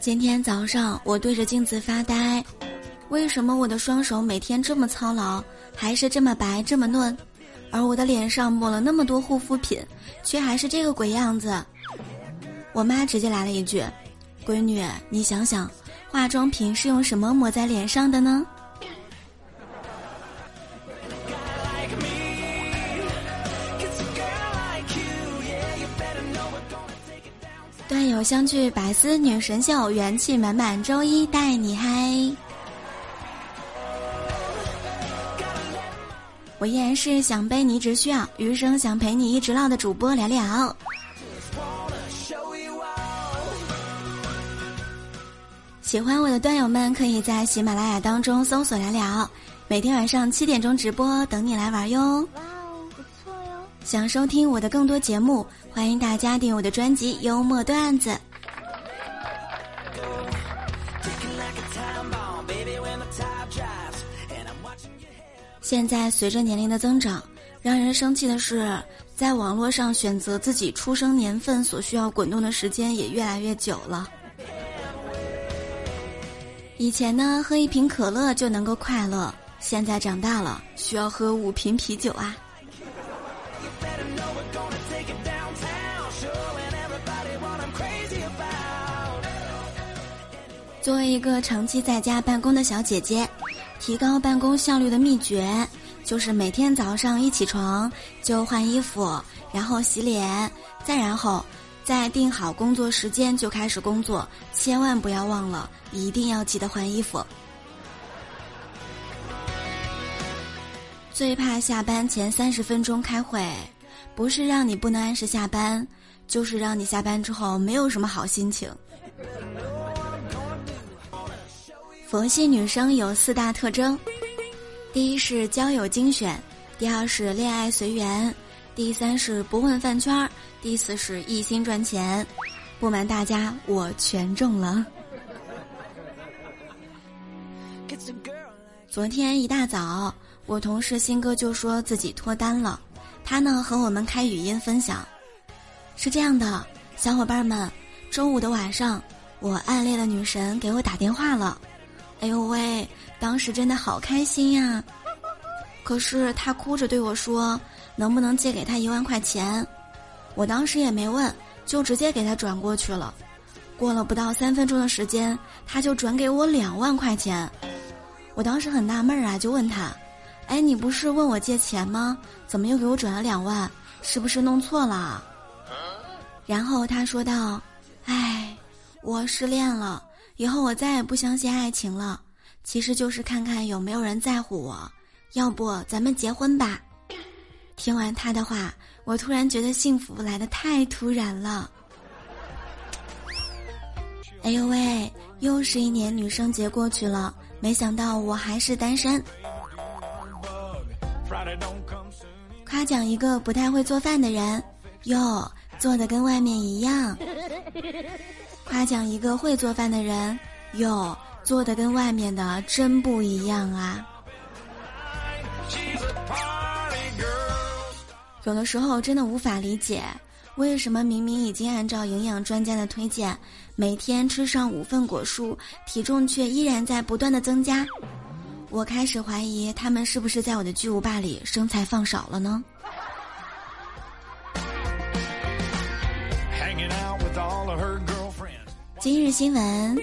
今天早上我对着镜子发呆，为什么我的双手每天这么操劳，还是这么白这么嫩，而我的脸上抹了那么多护肤品，却还是这个鬼样子？我妈直接来了一句：“闺女，你想想，化妆品是用什么抹在脸上的呢？”友相聚，百思女神秀，元气满满，周一带你嗨。我依然是想背你一直需要，余生想陪你一直唠的主播聊聊。喜欢我的段友们，可以在喜马拉雅当中搜索聊聊，每天晚上七点钟直播，等你来玩哟。想收听我的更多节目。欢迎大家订我的专辑《幽默段子》。现在随着年龄的增长，让人生气的是，在网络上选择自己出生年份所需要滚动的时间也越来越久了。以前呢，喝一瓶可乐就能够快乐，现在长大了，需要喝五瓶啤酒啊。作为一个长期在家办公的小姐姐，提高办公效率的秘诀就是每天早上一起床就换衣服，然后洗脸，再然后再定好工作时间就开始工作，千万不要忘了，一定要记得换衣服。最怕下班前三十分钟开会，不是让你不能按时下班，就是让你下班之后没有什么好心情。佛系女生有四大特征：第一是交友精选，第二是恋爱随缘，第三是不问饭圈，第四是一心赚钱。不瞒大家，我全中了。昨天一大早，我同事新哥就说自己脱单了，他呢和我们开语音分享，是这样的，小伙伴们，周五的晚上，我暗恋的女神给我打电话了。哎呦喂！当时真的好开心呀，可是他哭着对我说：“能不能借给他一万块钱？”我当时也没问，就直接给他转过去了。过了不到三分钟的时间，他就转给我两万块钱。我当时很纳闷啊，就问他：“哎，你不是问我借钱吗？怎么又给我转了两万？是不是弄错了？”然后他说道：“哎，我失恋了。”以后我再也不相信爱情了，其实就是看看有没有人在乎我。要不咱们结婚吧？听完他的话，我突然觉得幸福来的太突然了。哎呦喂，又是一年女生节过去了，没想到我还是单身。夸奖一个不太会做饭的人，哟，做的跟外面一样。夸奖一个会做饭的人，哟，做的跟外面的真不一样啊！有的时候真的无法理解，为什么明明已经按照营养专家的推荐，每天吃上五份果蔬，体重却依然在不断的增加？我开始怀疑他们是不是在我的巨无霸里生菜放少了呢？今日新闻：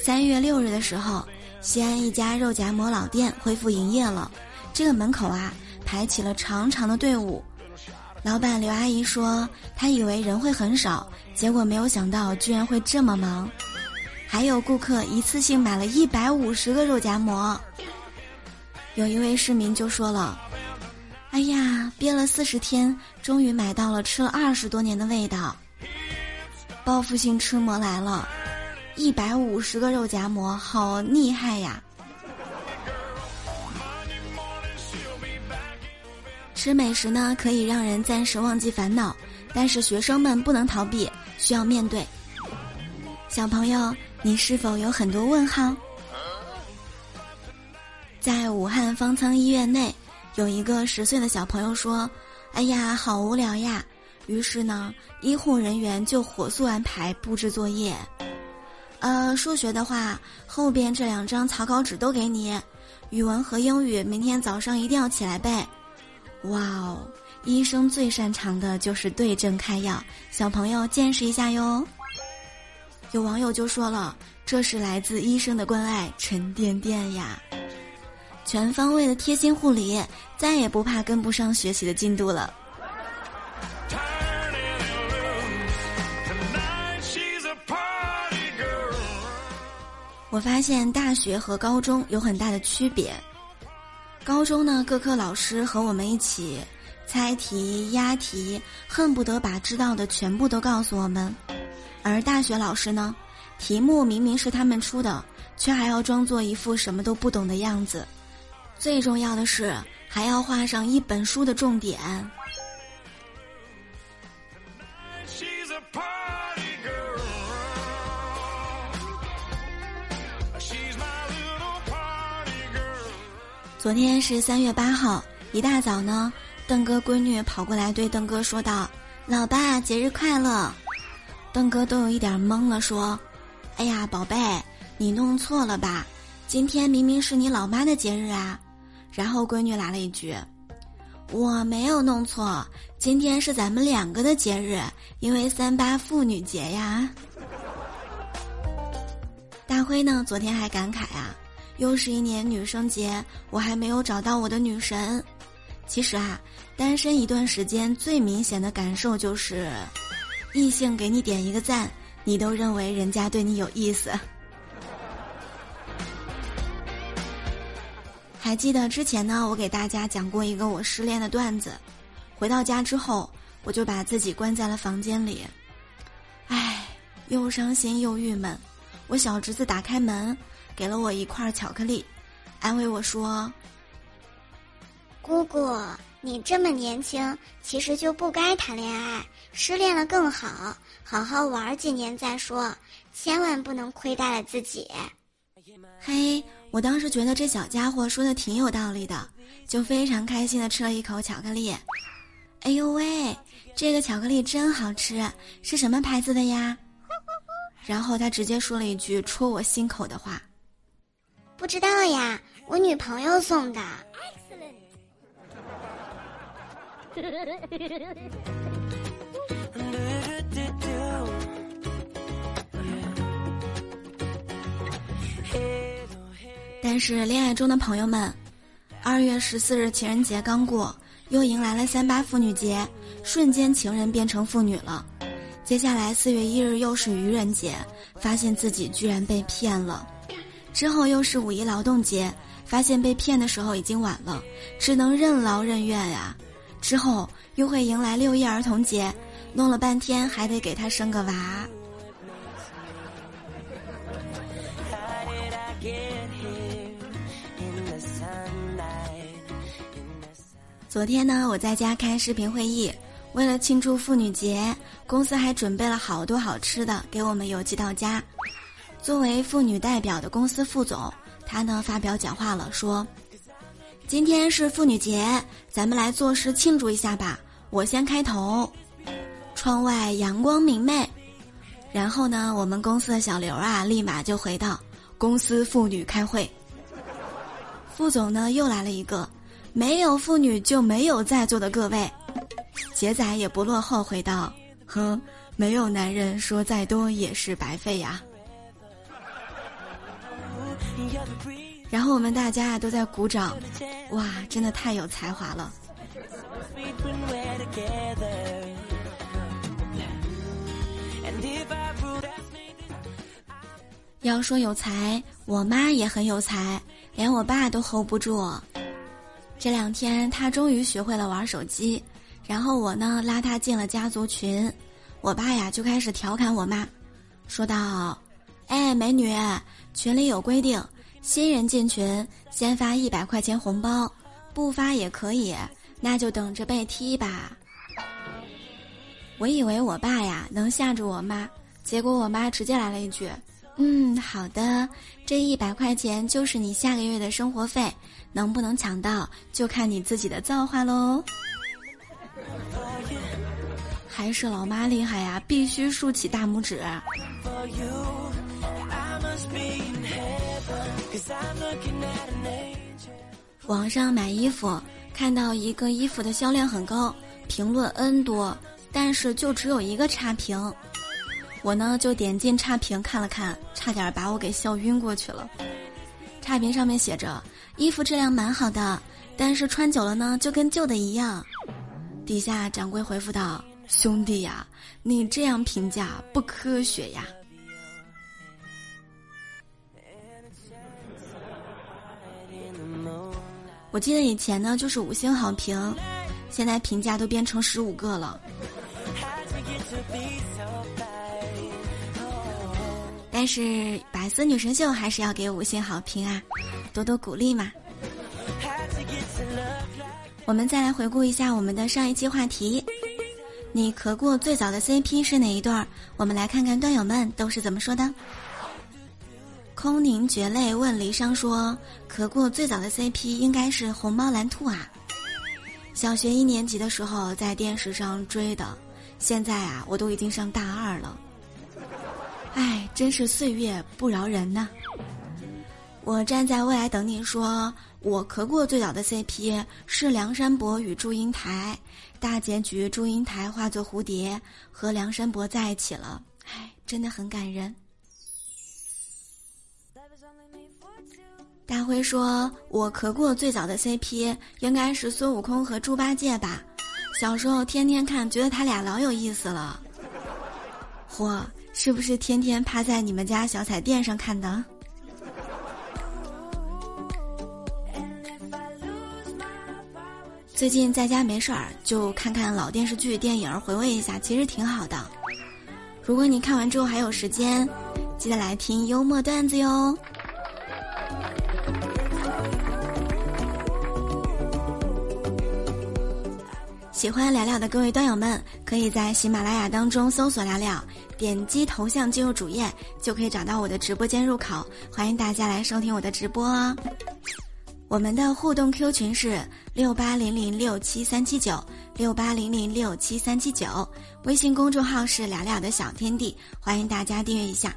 三月六日的时候，西安一家肉夹馍老店恢复营业了。这个门口啊，排起了长长的队伍。老板刘阿姨说，她以为人会很少，结果没有想到居然会这么忙。还有顾客一次性买了一百五十个肉夹馍。有一位市民就说了：“哎呀，憋了四十天，终于买到了吃了二十多年的味道。”报复性吃馍来了，一百五十个肉夹馍，好厉害呀！吃美食呢，可以让人暂时忘记烦恼，但是学生们不能逃避，需要面对。小朋友，你是否有很多问号？在武汉方舱医院内，有一个十岁的小朋友说：“哎呀，好无聊呀！”于是呢，医护人员就火速安排布置作业。呃，数学的话，后边这两张草稿纸都给你；语文和英语，明天早上一定要起来背。哇哦，医生最擅长的就是对症开药，小朋友见识一下哟。有网友就说了：“这是来自医生的关爱，沉甸甸呀，全方位的贴心护理，再也不怕跟不上学习的进度了。”我发现大学和高中有很大的区别。高中呢，各科老师和我们一起猜题、押题，恨不得把知道的全部都告诉我们；而大学老师呢，题目明明是他们出的，却还要装作一副什么都不懂的样子。最重要的是，还要画上一本书的重点。昨天是三月八号，一大早呢，邓哥闺女跑过来对邓哥说道：“老爸，节日快乐！”邓哥都有一点懵了，说：“哎呀，宝贝，你弄错了吧？今天明明是你老妈的节日啊！”然后闺女来了一句：“我没有弄错，今天是咱们两个的节日，因为三八妇女节呀。”大辉呢，昨天还感慨啊。又是一年女生节，我还没有找到我的女神。其实啊，单身一段时间最明显的感受就是，异性给你点一个赞，你都认为人家对你有意思。还记得之前呢，我给大家讲过一个我失恋的段子。回到家之后，我就把自己关在了房间里，唉，又伤心又郁闷。我小侄子打开门。给了我一块巧克力，安慰我说：“姑姑，你这么年轻，其实就不该谈恋爱，失恋了更好，好好玩几年再说，千万不能亏待了自己。”嘿，我当时觉得这小家伙说的挺有道理的，就非常开心的吃了一口巧克力。哎呦喂，这个巧克力真好吃，是什么牌子的呀？然后他直接说了一句戳我心口的话。不知道呀，我女朋友送的。但是恋爱中的朋友们，二月十四日情人节刚过，又迎来了三八妇女节，瞬间情人变成妇女了。接下来四月一日又是愚人节，发现自己居然被骗了。之后又是五一劳动节，发现被骗的时候已经晚了，只能任劳任怨呀。之后又会迎来六一儿童节，弄了半天还得给他生个娃。昨天呢，我在家开视频会议，为了庆祝妇女节，公司还准备了好多好吃的给我们邮寄到家。作为妇女代表的公司副总，他呢发表讲话了，说：“今天是妇女节，咱们来做诗庆祝一下吧。我先开头，窗外阳光明媚。然后呢，我们公司的小刘啊，立马就回道：公司妇女开会。副总呢又来了一个，没有妇女就没有在座的各位。杰仔也不落后，回道：哼，没有男人说再多也是白费呀。”然后我们大家啊都在鼓掌，哇，真的太有才华了。要说有才，我妈也很有才，连我爸都 hold 不住。这两天他终于学会了玩手机，然后我呢拉他进了家族群，我爸呀就开始调侃我妈，说道：“哎，美女，群里有规定，新人进群先发一百块钱红包，不发也可以，那就等着被踢吧。”我以为我爸呀能吓住我妈，结果我妈直接来了一句：“嗯，好的，这一百块钱就是你下个月的生活费，能不能抢到就看你自己的造化喽。”还是老妈厉害呀，必须竖起大拇指。网上买衣服，看到一个衣服的销量很高，评论 N 多。但是就只有一个差评，我呢就点进差评看了看，差点把我给笑晕过去了。差评上面写着：衣服质量蛮好的，但是穿久了呢就跟旧的一样。底下掌柜回复道：“兄弟呀，你这样评价不科学呀。”我记得以前呢就是五星好评，现在评价都变成十五个了。但是白色女神秀还是要给五星好评啊，多多鼓励嘛。我们再来回顾一下我们的上一期话题，你磕过最早的 CP 是哪一段？我们来看看段友们都是怎么说的。空凝绝泪问离殇说，磕过最早的 CP 应该是红猫蓝兔啊。小学一年级的时候在电视上追的，现在啊我都已经上大二了。唉，真是岁月不饶人呐！我站在未来等你说，我磕过最早的 CP 是梁山伯与祝英台，大结局祝英台化作蝴蝶和梁山伯在一起了，唉，真的很感人。大辉说，我磕过最早的 CP 应该是孙悟空和猪八戒吧，小时候天天看，觉得他俩老有意思了，嚯！是不是天天趴在你们家小彩电上看的？最近在家没事儿，就看看老电视剧、电影，回味一下，其实挺好的。如果你看完之后还有时间，记得来听幽默段子哟。喜欢聊聊的各位段友们，可以在喜马拉雅当中搜索“聊聊”，点击头像进入主页，就可以找到我的直播间入口。欢迎大家来收听我的直播哦。我们的互动 Q 群是六八零零六七三七九六八零零六七三七九，微信公众号是“聊聊的小天地”，欢迎大家订阅一下。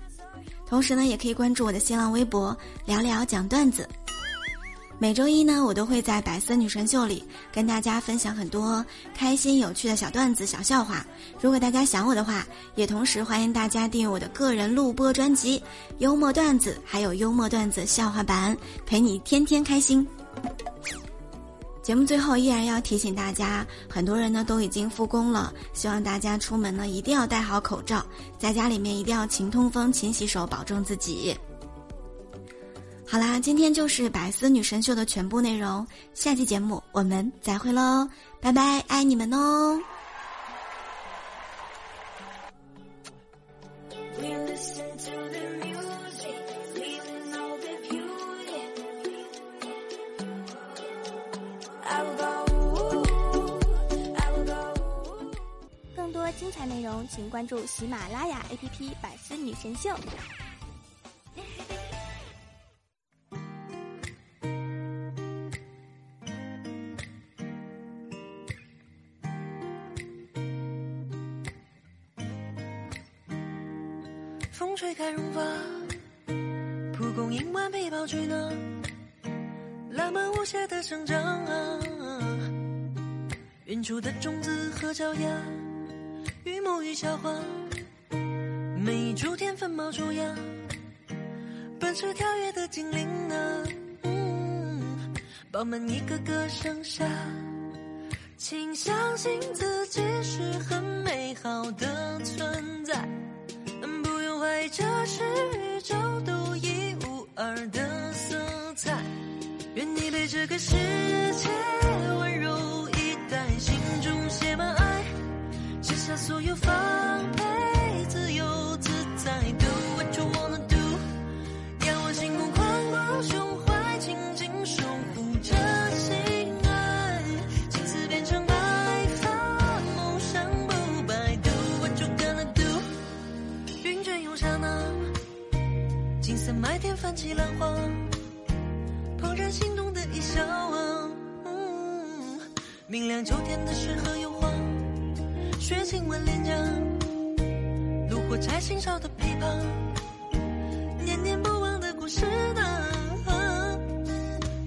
同时呢，也可以关注我的新浪微博“聊聊讲段子”。每周一呢，我都会在百思女神秀里跟大家分享很多开心有趣的小段子、小笑话。如果大家想我的话，也同时欢迎大家订阅我的个人录播专辑《幽默段子》，还有幽默段子笑话版，陪你天天开心。节目最后依然要提醒大家，很多人呢都已经复工了，希望大家出门呢一定要戴好口罩，在家里面一定要勤通风、勤洗手，保重自己。好啦，今天就是百思女神秀的全部内容。下期节目我们再会喽，拜拜，爱你们哦！更多精彩内容，请关注喜马拉雅 APP《百思女神秀》。风吹开绒发，蒲公英顽皮跑去哪？浪漫无邪的生长啊！远处的种子和脚丫，榆木与小花，每一株天分冒出芽，奔驰跳跃的精灵啊！饱满一个个盛夏，请相信自己是很美好的存在。这是宇宙独一无二的色彩，愿你被这个世界温柔以待，心中写满爱，卸下所有防备。泛起浪花，怦然心动的一笑啊。嗯，明亮秋天的诗和油画，雪亲吻脸颊，炉火柴心烧的琵琶，念念不忘的故事呢，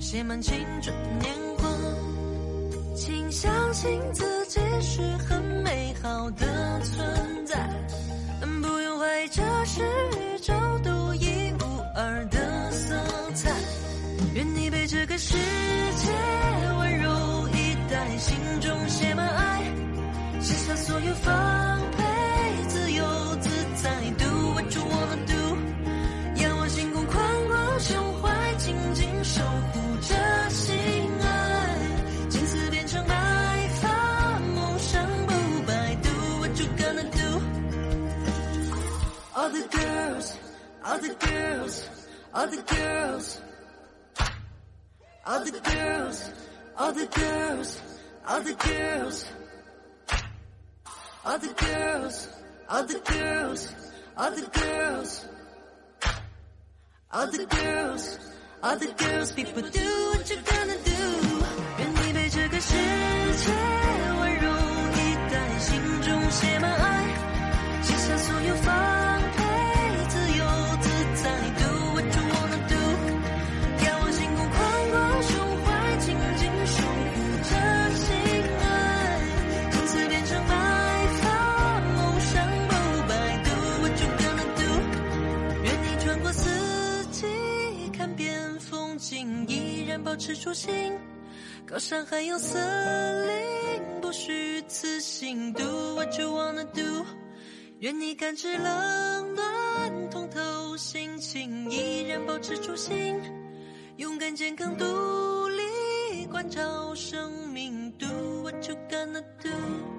写满青春年华。请相信自己是很美好的存在，不用怀疑这是宇宙独一在这个世界温柔以待，心中写满爱，卸下所有防备，自由自在，Do what you wanna do。仰望星空，宽广胸怀，紧紧守护着心爱，青丝变成白发，梦想不败，Do what you gonna do。All the girls, all the girls, all the girls. All the girls, all the girls, all the girls. All the girls, all the girls, all the girls. All the girls, all the girls, people do what you're gonna do. 愿你被这个世界温柔以待，心中写满爱，卸下所有防备， 保持初心。高山还有森林，不虚此行。Do what you wanna do。愿你感知冷暖，通透心情，依然保持初心。勇敢、健康、独立，关照生命。Do what you gonna do。